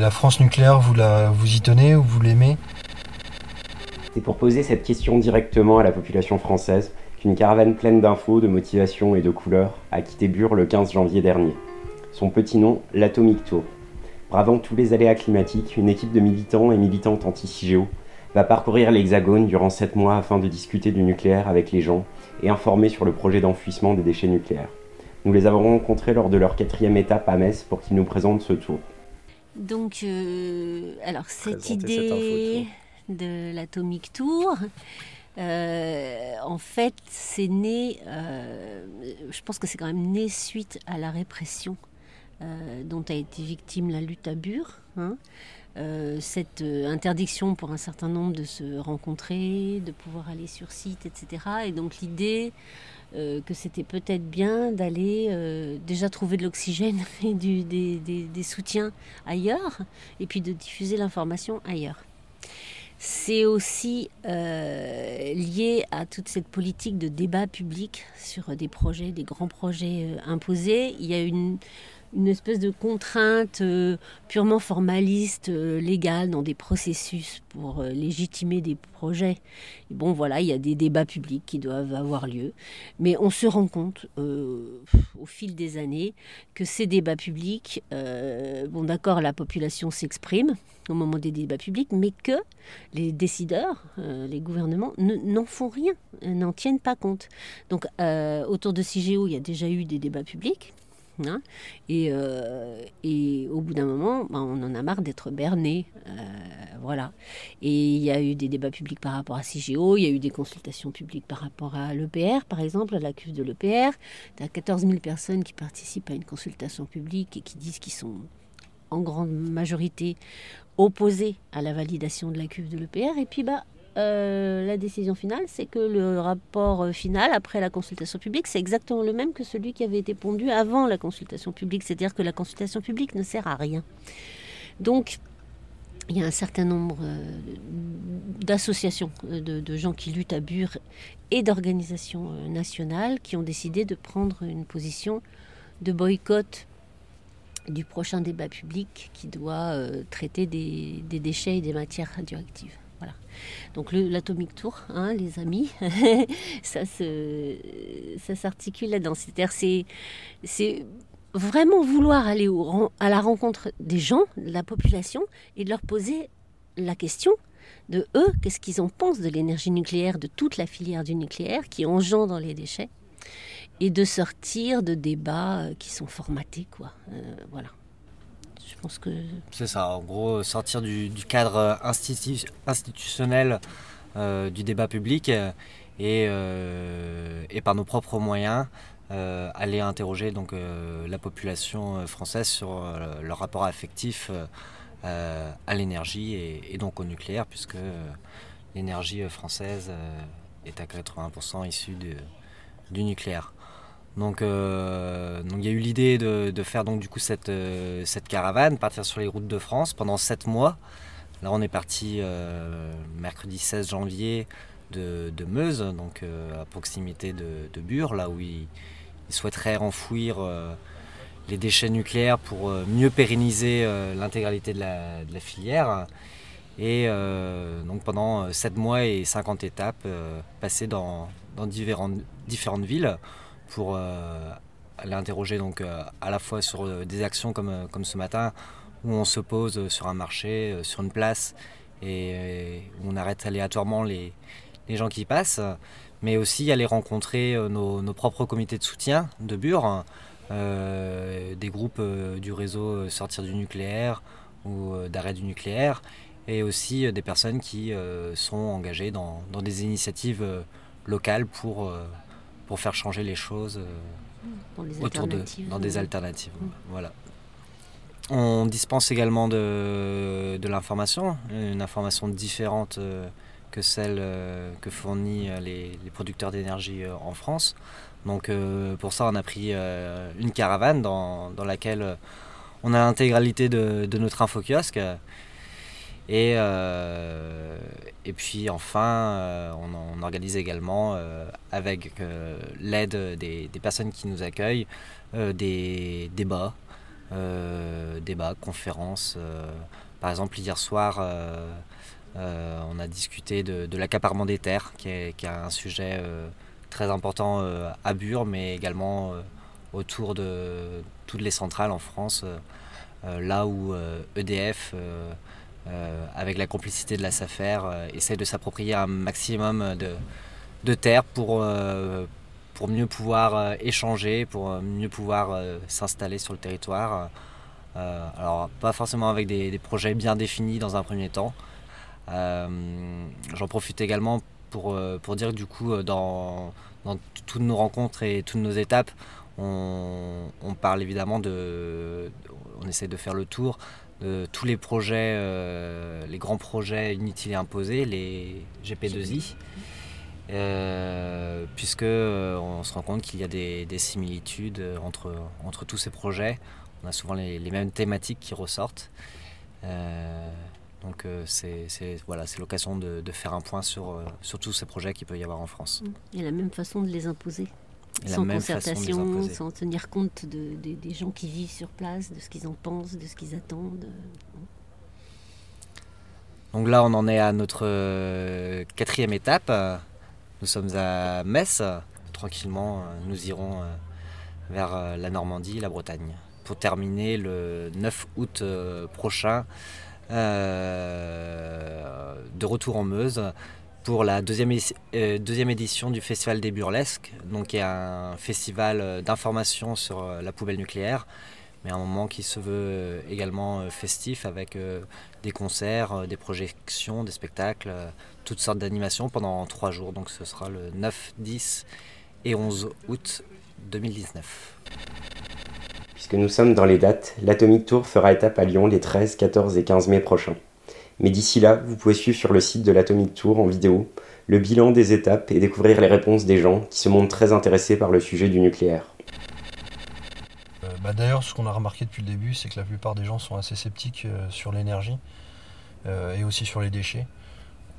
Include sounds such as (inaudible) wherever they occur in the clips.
La France nucléaire, vous, la, vous y tenez ou vous l'aimez? C'est pour poser cette question directement à la population française qu'une caravane pleine d'infos, de motivation et de couleurs a quitté Bure le 15 janvier dernier. Son petit nom, l'Atomic Tour. Bravant tous les aléas climatiques, une équipe de militants et militantes anti-CIGEO va parcourir l'Hexagone durant 7 mois afin de discuter du nucléaire avec les gens et informer sur le projet d'enfouissement des déchets nucléaires. Nous les avons rencontrés lors de leur quatrième étape à Metz pour qu'ils nous présentent ce tour. Donc, euh, alors cette idée de l'Atomic Tour, euh, en fait, c'est né, euh, je pense que c'est quand même né suite à la répression dont a été victime la lutte à Bure. Hein. cette interdiction pour un certain nombre de se rencontrer, de pouvoir aller sur site, etc. Et donc l'idée euh, que c'était peut-être bien d'aller euh, déjà trouver de l'oxygène (laughs) et du, des, des, soutiens ailleurs, et puis de diffuser l'information ailleurs. C'est aussi euh, lié à toute cette politique de débat public sur des projets, des grands projets imposés. Il y a une, une espèce de contrainte euh, purement formaliste, euh, légale, dans des processus pour euh, légitimer des projets. bon, voilà, il y a des débats publics qui doivent avoir lieu. Mais on se rend compte, au fil des années, que ces débats publics, bon, d'accord, la population s'exprime au moment des débats publics, mais que les décideurs, les gouvernements, n'en font rien, n'en tiennent pas compte. Donc, autour de CIGEO, il y a déjà eu des débats publics Hein. Euh, et, au bout d'un moment, ben, on en a marre d'être berné. Euh, voilà. Et il y a eu des débats publics par rapport à CIGEO, il y a eu des consultations publiques par rapport à l'EPR, par exemple, à la cuve de l'EPR. Il y a 14 000 personnes qui participent à une consultation publique et qui disent qu'ils sont en grande majorité opposés à la validation de la cuve de l'EPR. Et puis, bah, euh, la décision finale, c'est que le rapport euh, final, après la consultation publique, c'est exactement le même que celui qui avait été pondu avant la consultation publique. C'est-à-dire que la consultation publique ne sert à rien. Donc, il y a un certain nombre euh, d'associations, de, gens qui luttent à Bure et d'organisations nationales qui ont décidé de prendre une position de boycott du prochain débat public qui doit traiter des déchets et des matières radioactives. Voilà. Donc l'atomic tour, hein, les amis, (laughs) ça ça s'articule là-dedans. C'est, c'est vraiment vouloir aller au, à la rencontre des gens, de la population, et de leur poser la question de eux, qu'est-ce qu'ils en pensent de l'énergie nucléaire, de toute la filière du nucléaire qui engendre les déchets, et de sortir de débats euh, qui sont formatés, quoi. Euh, voilà C'est ça, en gros, sortir du, cadre institutionnel euh, du débat public et, euh, et, par nos propres moyens. Euh, aller interroger donc la population française sur leur rapport affectif à l'énergie et, donc au nucléaire puisque l'énergie française est à 80% issue du nucléaire. Donc, euh, donc il y a eu l'idée de, faire donc du coup cette, euh, cette caravane, partir sur les routes de France pendant 7 mois. Là, on est parti euh, mercredi 16 janvier de, Meuse, donc à proximité de, Bure, là où ils, souhaiteraient enfouir les déchets nucléaires pour mieux pérenniser l'intégralité de la, filière. Et donc pendant 7 mois et 50 étapes passées dans, différentes villes pour euh, aller interroger donc, euh, à la fois sur euh, des actions comme, comme ce matin, où on se pose sur un marché, sur une place, et où on arrête aléatoirement les, les gens qui passent, mais aussi aller rencontrer nos, nos propres comités de soutien de Bure, des groupes du réseau Sortir du nucléaire ou d'arrêt du nucléaire, et aussi des personnes qui sont engagées dans, dans des initiatives locales pour pour faire changer les choses euh, autour de dans des alternatives. Mm. Voilà. On dispense également de, de l'information, une information différente euh, que celle euh, que fournissent les, les, producteurs d'énergie en France. Donc pour ça, on a pris une caravane dans, dans laquelle on a l'intégralité de, de, notre info kiosque et, euh, et puis enfin, euh, on, organise également, euh, avec l'aide des, personnes qui nous accueillent, des débats débats, conférences. par exemple, hier soir, on a discuté de, l'accaparement des terres, qui est, un sujet très important à Bure, mais également autour de toutes les centrales en France, là où EDF euh, avec la complicité de la SAFER, euh, essaie de s'approprier un maximum de, de terre pour, euh, pour mieux pouvoir échanger, pour mieux pouvoir s'installer sur le territoire. alors pas forcément avec des, projets bien définis dans un premier temps. J'en profite également pour, pour dire que du coup dans, dans toutes nos rencontres et toutes nos étapes, on, on, parle évidemment de, on essaie de faire le tour tous les projets, euh, les grands projets inutiles et imposés, les GP2I, euh, puisque euh, on se rend compte qu'il y a des, similitudes entre, entre tous ces projets. On a souvent les, mêmes thématiques qui ressortent. donc c'est voilà, l'occasion de, de, faire un point sur, sur tous ces projets qu'il peut y avoir en France. Et la même façon de les imposer sans concertation, sans tenir compte de, des gens qui vivent sur place, de ce qu'ils en pensent, de ce qu'ils attendent. Donc là, on en est à notre euh, quatrième étape. Nous sommes à Metz. Tranquillement, nous irons euh, vers la Normandie, la Bretagne, pour terminer le 9 août euh, prochain de retour en Meuse pour la deuxième, euh, deuxième édition du Festival des Burlesques, donc qui est un festival euh, d'information sur euh, la poubelle nucléaire, mais un moment qui se veut également festif avec des concerts, des projections, des spectacles, toutes sortes d'animations pendant trois jours. Donc ce sera le 9, 10 et 11 août 2019. Puisque nous sommes dans les dates, l'Atomic Tour fera étape à Lyon les 13, 14 et 15 mai prochains. Mais d'ici là, vous pouvez suivre sur le site de l'Atomic Tour en vidéo le bilan des étapes et découvrir les réponses des gens qui se montrent très intéressés par le sujet du nucléaire. Euh, bah D'ailleurs, ce qu'on a remarqué depuis le début, c'est que la plupart des gens sont assez sceptiques euh, sur l'énergie euh, et aussi sur les déchets.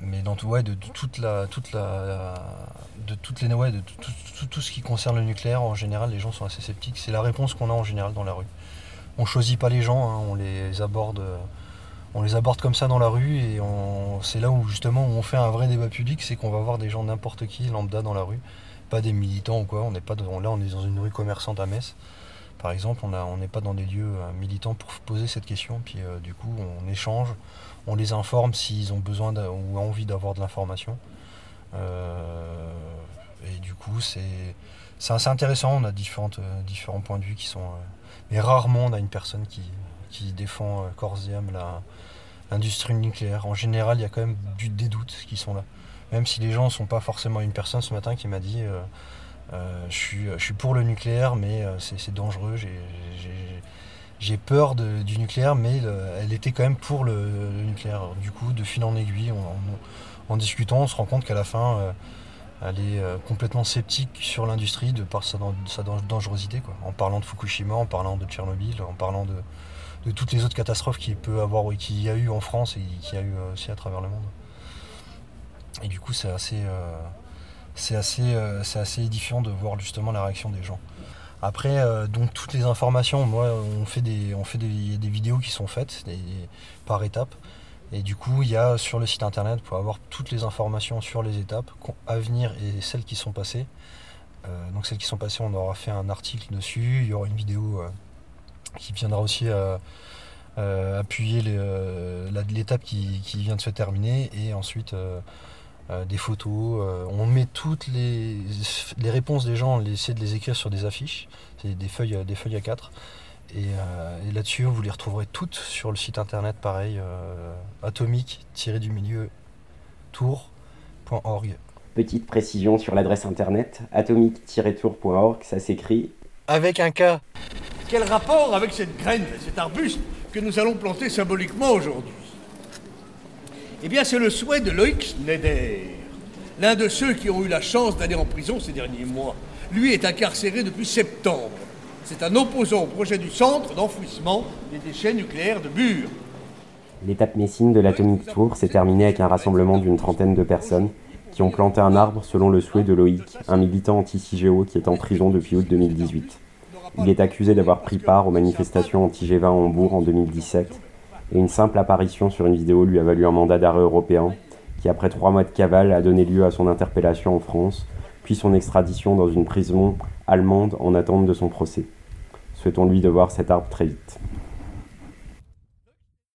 Mais dans tout, ouais, de, toute la, toute la, de toutes les, ouais, de tout, tout, ce qui concerne le nucléaire, en général, les gens sont assez sceptiques. C'est la réponse qu'on a en général dans la rue. On choisit pas les gens, hein, on les aborde on les aborde comme ça dans la rue et c'est là où justement on fait un vrai débat public, c'est qu'on va voir des gens n'importe qui, lambda dans la rue, pas des militants ou quoi. On n'est pas là, on est dans une rue commerçante à Metz, par exemple. On n'est pas dans des lieux euh, militants pour poser cette question. Puis euh, du coup, on échange, on les informe s'ils ont besoin ou envie d'avoir de l'information. Euh, et du coup, c'est assez intéressant. On a différents points de vue qui sont. mais rarement on a une personne qui, qui défend corps et âme l'industrie nucléaire. En général, il y a quand même du, des doutes qui sont là. Même si les gens ne sont pas forcément une personne ce matin qui m'a dit euh, euh, je, suis, pour le nucléaire, mais euh, c'est dangereux, j'ai peur du nucléaire, mais elle était quand même pour le, nucléaire. Du coup, de fil en aiguille, en discutant, on se rend compte qu'à la fin, elle est complètement sceptique sur l'industrie de par sa, dangerosité. En parlant de Fukushima, en parlant de Tchernobyl, en parlant de, de toutes les autres catastrophes qu'il peut avoir qu'il y a eu en France et qu'il y a eu aussi à travers le monde. Et du coup, c'est assez, euh, euh, c'est assez édifiant de voir justement la réaction des gens. Après, euh, donc toutes les informations, moi, on fait des, on fait des, des vidéos qui sont faites par étapes. Et du coup, il y a sur le site internet pour avoir toutes les informations sur les étapes à venir et celles qui sont passées. donc celles qui sont passées, on aura fait un article dessus. Il y aura une vidéo qui viendra aussi euh, euh, appuyer euh, l'étape qui, vient de se terminer et ensuite des photos. on met toutes les, réponses des gens, on essaie de les écrire sur des affiches, c'est des feuilles, des feuilles à 4. Et, là-dessus, vous les retrouverez toutes sur le site internet, pareil, atomique-du milieu tour.org. Petite précision sur l'adresse internet, atomique-tour.org, ça s'écrit avec un K. Quel rapport avec cette graine, cet arbuste que nous allons planter symboliquement aujourd'hui? Eh bien, c'est le souhait de Loïc Schneider, l'un de ceux qui ont eu la chance d'aller en prison ces derniers mois. Lui est incarcéré depuis septembre. C'est un opposant au projet du centre d'enfouissement des déchets nucléaires de Bure. L'étape messine de l'Atomic Tour s'est terminée avec un rassemblement d'une trentaine de personnes qui ont planté un arbre selon le souhait de Loïc, un militant anti-CIGEO qui est en prison depuis août 2018. Il est accusé d'avoir pris part aux manifestations anti-G20 à Hambourg en 2017 et une simple apparition sur une vidéo lui a valu un mandat d'arrêt européen qui, après trois mois de cavale, a donné lieu à son interpellation en France, puis son extradition dans une prison allemande en attente de son procès. Souhaitons-lui de voir cet arbre très vite.